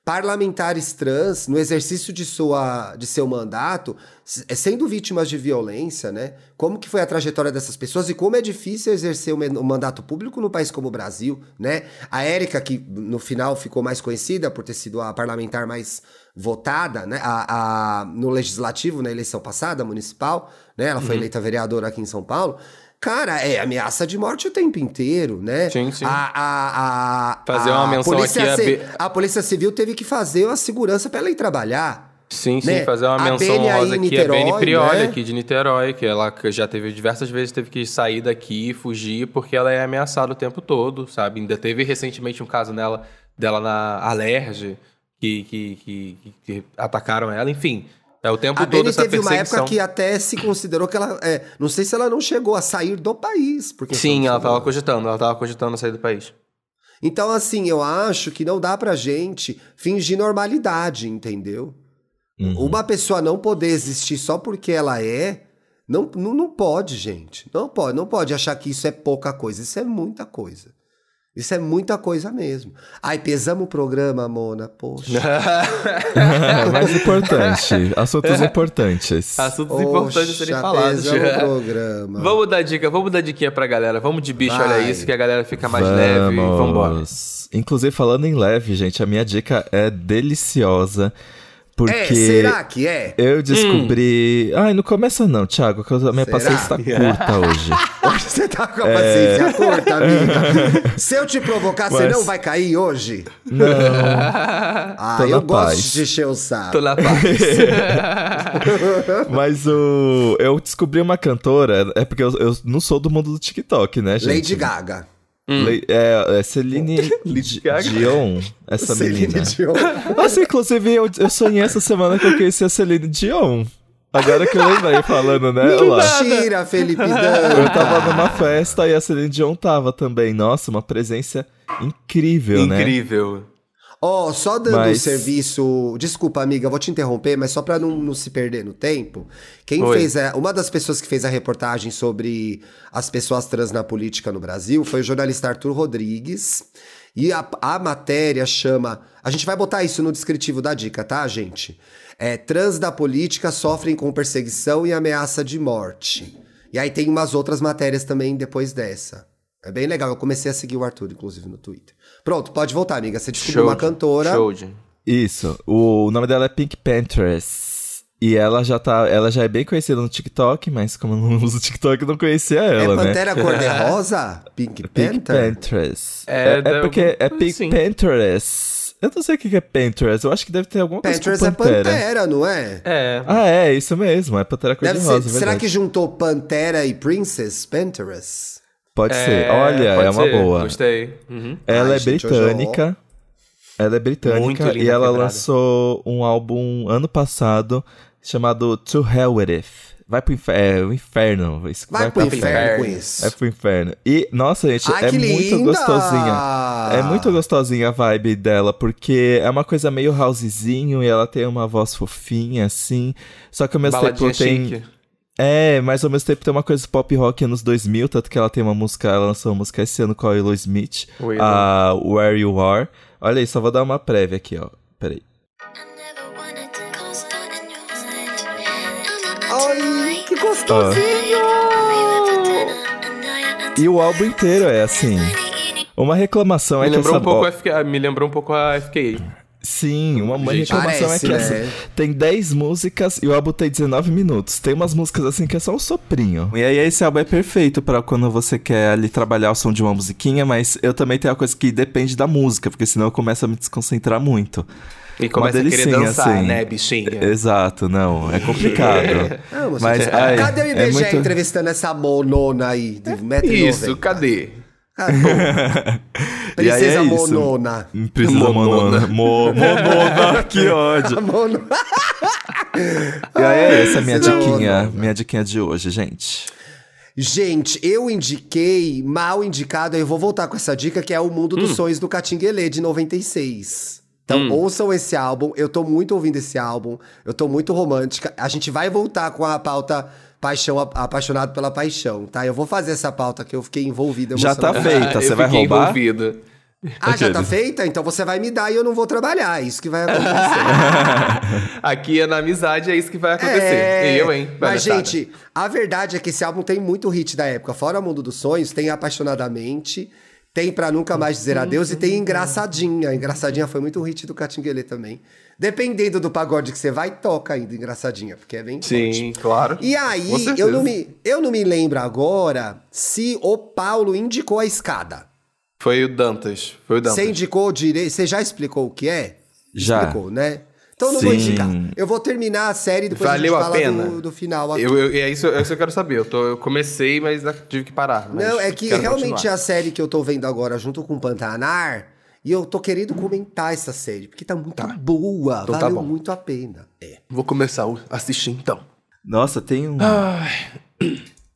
parlamentares trans no exercício de, sua, de seu mandato, s- sendo vítimas de violência, né? Como que foi a trajetória dessas pessoas e como é difícil exercer o mandato público no país como o Brasil, né? A Érica, que no final ficou mais conhecida por ter sido a parlamentar mais votada, né? A, a- no legislativo, na eleição passada, municipal, né? Ela Uhum. foi eleita vereadora aqui em São Paulo. Cara, é ameaça de morte o tempo inteiro, né? Sim, sim. A, a, a, Fazer a uma menção polícia aqui a a Polícia Civil teve que fazer uma segurança pra ela ir trabalhar. Sim, sim, né? fazer uma A menção Beni aí rosa em aqui, a Beni Niterói, Prioli né? aqui de Niterói, que ela já teve diversas vezes, teve que sair daqui, fugir, porque ela é ameaçada o tempo todo, sabe? Ainda teve recentemente um caso nela, dela na Alerj, que, que, que, que- que atacaram ela, enfim. É o tempo A todo Beni essa teve uma época que até se considerou que ela. é, não sei se ela não chegou a sair do país. Porque Sim, ela tava coisa. cogitando, ela tava cogitando sair do país. Então, assim, eu acho que não dá pra gente fingir normalidade, entendeu? Uhum. Uma pessoa não poder existir só porque ela é, não, não, não pode, gente. Não pode, não pode achar que isso é pouca coisa. Isso é muita coisa. Isso é muita coisa mesmo. Ai, pesamos o programa, Mona. Poxa. Mais importante, assuntos importantes. Assuntos importantes a serem falados. pesamos o programa. Vamos dar dica, vamos dar diquinha pra galera. Vamos de bicho, olha Vai. isso, que a galera fica mais leve. Vambora. Inclusive, falando em leve, gente, a minha dica é deliciosa. Porque É, será que é? eu descobri. Ai, não começa não, Thiago, que a minha Será? paciência tá curta hoje. Hoje você tá com a paciência curta, amiga. Se eu te provocar, você É. Mas- não vai cair hoje? Não. Ah, Tô eu gosto paz. de encher o saco. Tô na paz. Mas o. Eu descobri uma cantora. É porque eu, eu não sou do mundo do TikTok, né, gente? Lady Gaga. Le- É, é Celine. Dion, essa Celine menina. Dion. Nossa, inclusive, eu, eu sonhei essa semana que eu conheci a Celine Dion. Agora que eu lembrei falando nela. Mentira, Felipe Eu tava numa festa e a Celine Dion tava também. Nossa, uma presença incrível, né? Incrível. Ó, só dando Mas- o serviço. Desculpa, amiga, vou te interromper, mas só pra não, não se perder no tempo. Quem Oi. fez. A, uma das pessoas que fez a reportagem sobre as pessoas trans na política no Brasil foi o jornalista Arthur Rodrigues. E a, a matéria chama. A gente vai botar isso no descritivo da dica, tá, gente? É, trans da política sofrem com perseguição e ameaça de morte. E aí tem umas outras matérias também depois dessa. É bem legal. Eu comecei a seguir o Arthur, inclusive, no Twitter. Pronto, pode voltar, amiga. Você descobriu uma cantora. Show de. Isso. O nome dela é Pink Panthers. E ela já tá. Ela já é bem conhecida no TikTok, mas como eu não uso TikTok, eu não conhecia É ela, né? Pantera Cor-de-Rosa? Pink Pink Panther? Panthers. É, É, é porque é Pink sim. Panthers. Eu não sei o que é Panthers. Eu acho que deve ter alguma coisa Panthers é Pantera. Não é? É. Ah, é, isso mesmo. É Pantera cor-de-rosa, ser, será que juntou Pantera e Princess? Panthers? Pode É, ser. Olha, pode é uma ser. boa. Gostei. Uhum. Ela Ai, é gente, britânica. Ela é britânica e ela quebrada. lançou um álbum ano passado chamado To Hell With It. Vai pro inferno. É, o inferno. Isso Vai, pro inferno com isso. É pro inferno. E, nossa, gente, Ai, é muito linda! gostosinha. É muito gostosinha a vibe dela, porque é uma coisa meio housezinho e ela tem uma voz fofinha, assim. Só que ao mesmo Baladinha tempo tem. chique. É, mas ao mesmo tempo tem uma coisa pop rock anos 2000, tanto que ela tem uma música, ela lançou uma música esse ano com a Willow Smith, Willow. a Where You Are. Olha aí, só vou dar uma prévia aqui, ó. Peraí. Ai, que gostosinho! E o álbum inteiro é assim. Uma reclamação Me é que essa um pouco FK, me lembrou um pouco a FKA. Sim, uma, uma Gente, reclamação parece, é que né? essa- tem 10 músicas e o álbum tem 19 minutos. Tem umas músicas assim que é só um soprinho. E aí esse álbum é perfeito pra quando você quer ali trabalhar o som de uma musiquinha, mas eu também tenho a coisa que depende da música, porque senão eu começo a me desconcentrar muito. E começa a querer dançar, assim. né, bichinha? Exato, não, é complicado. Não, mas Mas, Cadê o é IBGE muito- entrevistando essa monona aí de 1,90m? Isso, cadê? E aí é Princesa isso. monona. Precisa monona. Monona. Mo, monona, que ódio. Mono... E aí é essa a minha diquinha, monona. minha diquinha de hoje, gente. Gente, eu indiquei, mal indicado, aí eu vou voltar com essa dica, que é o Mundo Hum. dos Sonhos do Catinguelê, de 96. Então, ouçam esse álbum. Eu tô muito ouvindo esse álbum. Eu tô muito romântica. A gente vai voltar com a pauta Paixão, Apaixonado pela Paixão, tá? Eu vou fazer essa pauta que eu fiquei envolvida. Já tá feita, Eu você vai roubar? envolvido. Ah, já tá feita? Então você vai me dar e eu não vou trabalhar. É Isso que vai acontecer. Aqui é na amizade, é isso que vai acontecer. É, E eu, hein? Mas, palhaçada. gente, a verdade é que esse álbum tem muito hit da época. Fora Mundo dos Sonhos, tem Apaixonadamente, tem Pra Nunca Mais Dizer Adeus e tem Engraçadinha. Engraçadinha foi muito hit do Catinguelê também. Dependendo do pagode que você vai, toca ainda Engraçadinha, porque é bem forte. Sim, claro. E aí, eu não, me, eu não me lembro agora se o Paulo indicou a escada. Foi o Dantas. Foi o Dantas. Você indicou direito. Você já explicou o que é? Já. Explicou, né? Então eu não vou Sim. indicar. Eu vou terminar a série e depois Valeu a a gente fala pena? do, do final aqui. Eu, eu, é, isso, é isso que eu quero saber. Eu, tô, eu comecei, mas tive que parar. Não, é que realmente continuar. a série que eu tô vendo agora junto com o Pantanar, e eu tô querendo comentar essa série, porque tá muito boa, Então tá valeu bom. muito a pena. É. Vou começar a assistir então. Nossa, tem um.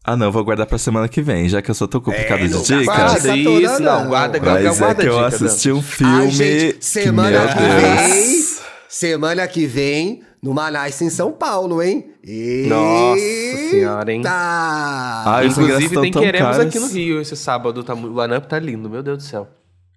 Ah, não, vou guardar pra semana que vem, já que eu sou tão complicado É, de não dicas. Guarda Guarda isso, não. não. Guarda, Mas guarda, é guarda que eu a dica, assisti um Ai, filme. gente, que, semana meu que Deus. vem, semana que vem, no Manaus em São Paulo, hein? Nossa senhora, hein? Tá. Ingressos Inclusive, tem Queremos caros. aqui no Rio esse sábado. Tá, o lineup tá lindo, meu Deus do céu.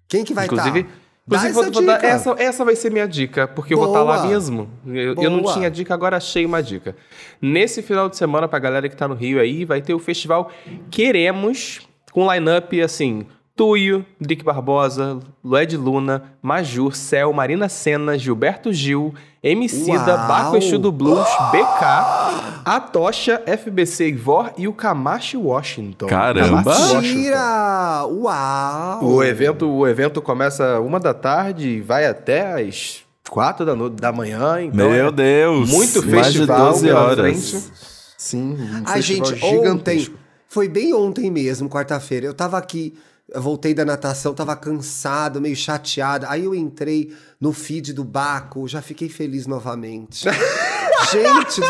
Quem que vai estar? Inclusive, Dá inclusive essa vou, vou dar- essa, essa vai ser minha dica, porque eu vou estar lá Boa. mesmo. Eu, eu não Boa. tinha dica, agora achei uma dica. Nesse final de semana, pra galera que tá no Rio aí, vai ter o festival Queremos, com line-up assim. Tuyo, Drick Barbosa, Lued Luna, Majur, Cel, Marina Senna, Gilberto Gil, Emicida, Uau! Baco Exu do Blues, BK, A Tocha, FBC Ivor e o Camacho Washington. Caramba! Mentira! Uau! O evento, o evento começa uma da tarde e vai até as quatro da, no- da manhã. Então Meu é Deus! Muito Mais de festival 12 pela horas. Sim, um Ai, festival gente, ontem gigantesco. Foi bem ontem mesmo, quarta-feira. Eu tava aqui, eu voltei da natação, tava cansado, meio chateado. Aí eu entrei no feed do Baco, já fiquei feliz novamente. Gente,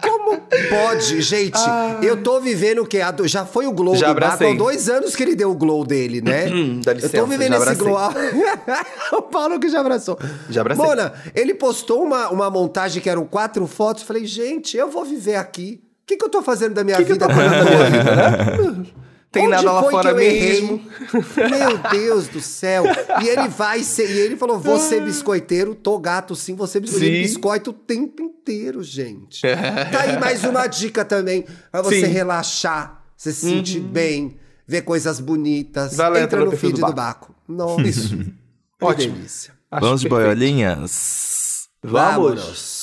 como pode? Gente, eu tô vivendo o do- Já foi o glow Já do Baco há dois anos que ele deu o glow dele, né? Dá eu licença, tô vivendo esse glow. o Paulo que já abraçou. Já abracei. Mona, ele postou uma, uma montagem que eram quatro fotos. Falei, gente, eu vou viver aqui. O que, que eu tô fazendo da minha que vida? eu tô fazendo da minha vida, né? Tem Onde nada lá foi fora que eu errei? mesmo. Meu Deus do céu. E ele vai ser. E ele falou: vou ser biscoiteiro, tô gato sim, você biscoiteiro. Biscoita o tempo inteiro, gente. Tá aí mais uma dica também. Pra você Sim. Uhum. relaxar, você se sentir bem, ver coisas bonitas. Vai lá, Entra entra no feed do do Baco. Nossa. Isso. Ótimo. Vamos de perfeito. boiolinhas? Vamos.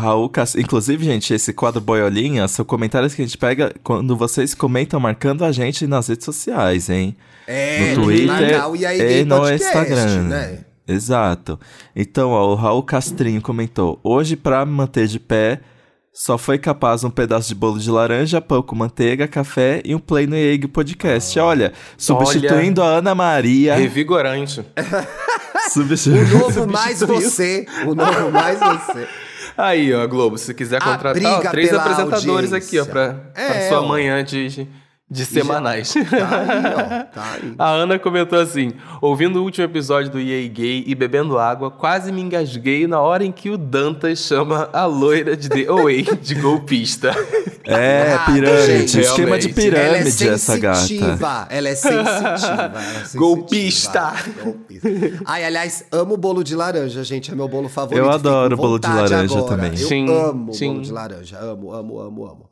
Raul Cas... Inclusive, gente, esse quadro Boiolinha são comentários que a gente pega quando vocês comentam marcando a gente nas redes sociais, hein? É, no Twitter o E aí e no Podcast, Instagram. né? Exato. Então, ó, o Raul Castrinho comentou: Hoje, pra me manter de pé, só foi capaz um pedaço de bolo de laranja, pão com manteiga, café e um play no EG Podcast. Olha, substituindo a Ana Maria. Revigorante. O substituindo. novo mais você. O novo mais você. Aí, ó, Globo, se quiser contratar, ó, três apresentadores audiência. aqui, ó, pra, pra É, sua ó. manhã de, de, semanais. Tá aí, ó. Tá aí. A Ana comentou assim: ouvindo o último episódio do EA Gay e bebendo água, quase me engasguei na hora em que o Dantas chama a loira de The Away de golpista. É, Ah, pirâmide. gente, Esquema de realmente. Ela é pirâmide, essa gata. sensitiva. Ela é sensitiva. ela é sensitiva. Golpista. Golpista. Ai, aliás, amo bolo de laranja, gente. É meu bolo favorito. Eu adoro bolo de laranja agora. também. Eu Sim, amo sim. bolo de laranja. Amo, amo, amo, amo.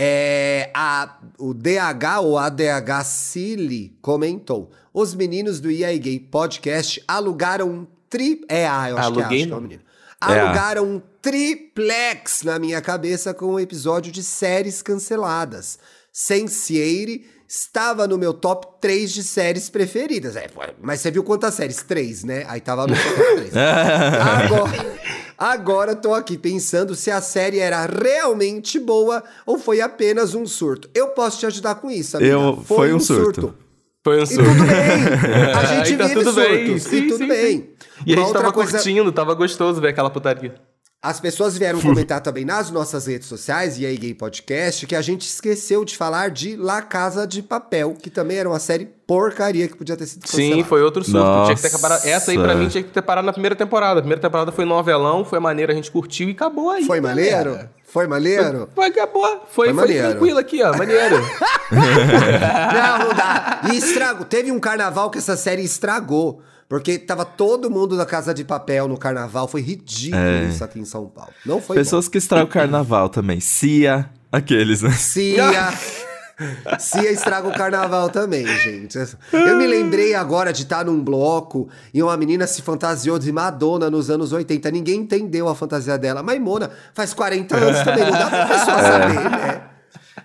É, a, o DH ou ADH Cili comentou: os meninos do EA Gay Podcast alugaram um tri. É A, eu acho que é, Aluguei, acho que é o menino. É A. Alugaram um triplex na minha cabeça com um episódio de séries canceladas. Sense8 estava no meu top 3 de séries preferidas. É, mas você viu quantas séries? Três, né? Aí tava no top 3. Agora, agora tô aqui pensando se a série era realmente boa ou foi apenas um surto. Eu posso te ajudar com isso, amiga. Eu- foi um surto. Foi um E surto. tudo bem. A gente tá vive tudo bem. surtos. Sim, e tudo sim, bem. sim. E a Uma gente outra tava coisa- curtindo, tava gostoso ver aquela putaria. As pessoas vieram comentar também nas nossas redes sociais e aí Gay Podcast que a gente esqueceu de falar de La Casa de Papel, que também era uma série porcaria que podia ter sido cancelada. Sim, foi outro surto. Tinha que ter parar. Essa aí pra mim tinha que ter parado na primeira temporada. A primeira temporada foi novelão, foi maneiro, a gente curtiu e acabou aí. Foi galera. maneiro? Foi maneiro? Foi, acabou. Foi, Foi foi, maneiro. tranquilo aqui, ó. Maneiro. Não, não dá. E estragou. Teve um carnaval que essa série estragou. Porque tava todo mundo na Casa de Papel no carnaval. Foi ridículo É. isso aqui em São Paulo. Não foi Pessoas que estragam o carnaval também. Cia, aqueles, né? bom. Cia... Cia estraga o carnaval também, gente. Eu me lembrei agora de estar num bloco e uma menina se fantasiou de Madonna nos anos 80. Ninguém entendeu a fantasia dela. Mas Mona faz 40 anos também, não dá pra pessoa saber, né?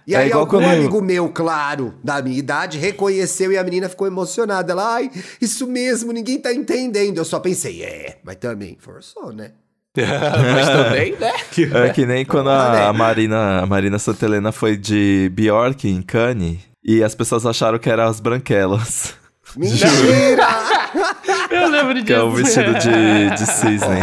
E É aí igual algum quando- amigo meu, claro, da minha idade, reconheceu e a menina ficou emocionada. Ela, ai, isso mesmo, ninguém tá entendendo. Eu só pensei, é, mas também forçou, né? Mas também, né? É que nem quando a, a Marina, a Marina Santelena foi de Bjork em Cannes e as pessoas acharam que eram as branquelas. Mentira! Eu lembro disso. Que é o vestido de, de cisne.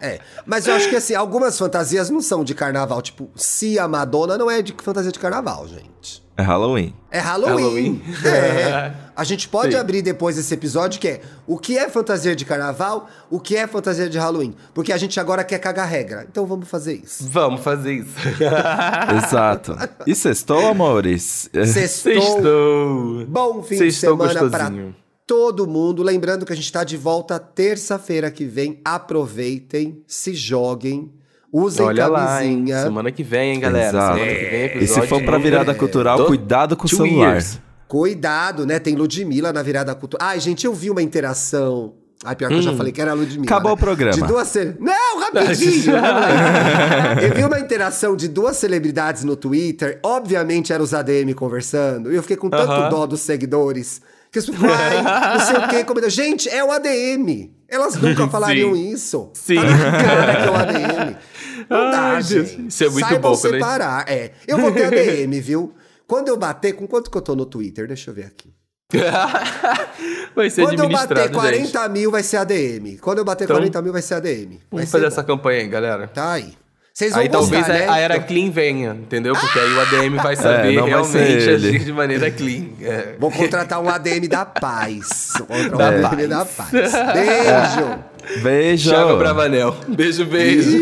É, mas eu acho que assim, algumas fantasias não são de carnaval. Tipo, se a Madonna não é de fantasia de carnaval, gente. É Halloween. É Halloween. Halloween. É. A gente pode Sim. abrir depois esse episódio que é o que é fantasia de carnaval, o que é fantasia de Halloween. Porque a gente agora quer cagar regra. Então vamos fazer isso. Vamos fazer isso. Exato. E sextou, amores? É, Sextou. Sextou. Bom fim Sextou de semana pra gostosinho. Todo mundo. Lembrando que a gente tá de volta terça-feira que vem. Aproveitem, se joguem, usem Olha lá, camisinha. Semana que vem, hein, galera? Exato. Semana que vem, E episódio se for pra virada cultural, Do- cuidado com o celular. years. Cuidado, né? Tem Ludmilla na virada cultural. Ai, gente, eu vi uma interação. Ai, pior que eu já falei que era a Ludmilla. Acabou né? o programa. De duas ce... Não, rapidinho! lá. eu vi uma interação de duas celebridades no Twitter. Obviamente era os ADM conversando. E eu fiquei com tanto Aham. dó dos seguidores. Que as pessoas ai, não sei o quê. Como... Gente, é o ADM. Elas nunca Sim. falariam isso. Sim. Tá na cara que é o ADM. Não dá, Ai, Deus. gente. Isso é muito Saibam bom, né? separar. É. Eu vou ter ADM, viu? Quando eu bater, com quanto que eu tô no Twitter? Deixa eu ver aqui. vai ser Quando eu bater administrado, 40 gente. mil, vai ser ADM. Quando eu bater Então, 40 mil, vai ser ADM. Vai Vamos fazer bom. essa campanha aí, galera. Tá aí. Vocês vão Aí talvez gostar, a- né? a era clean venha, entendeu? Porque aí o ADM vai saber não vai ser realmente agir de maneira clean. É. Vou contratar um ADM da paz. Vou contratar um ADM da paz. Beijo. Beijo! Thiago Bravanel. Beijo, beijo.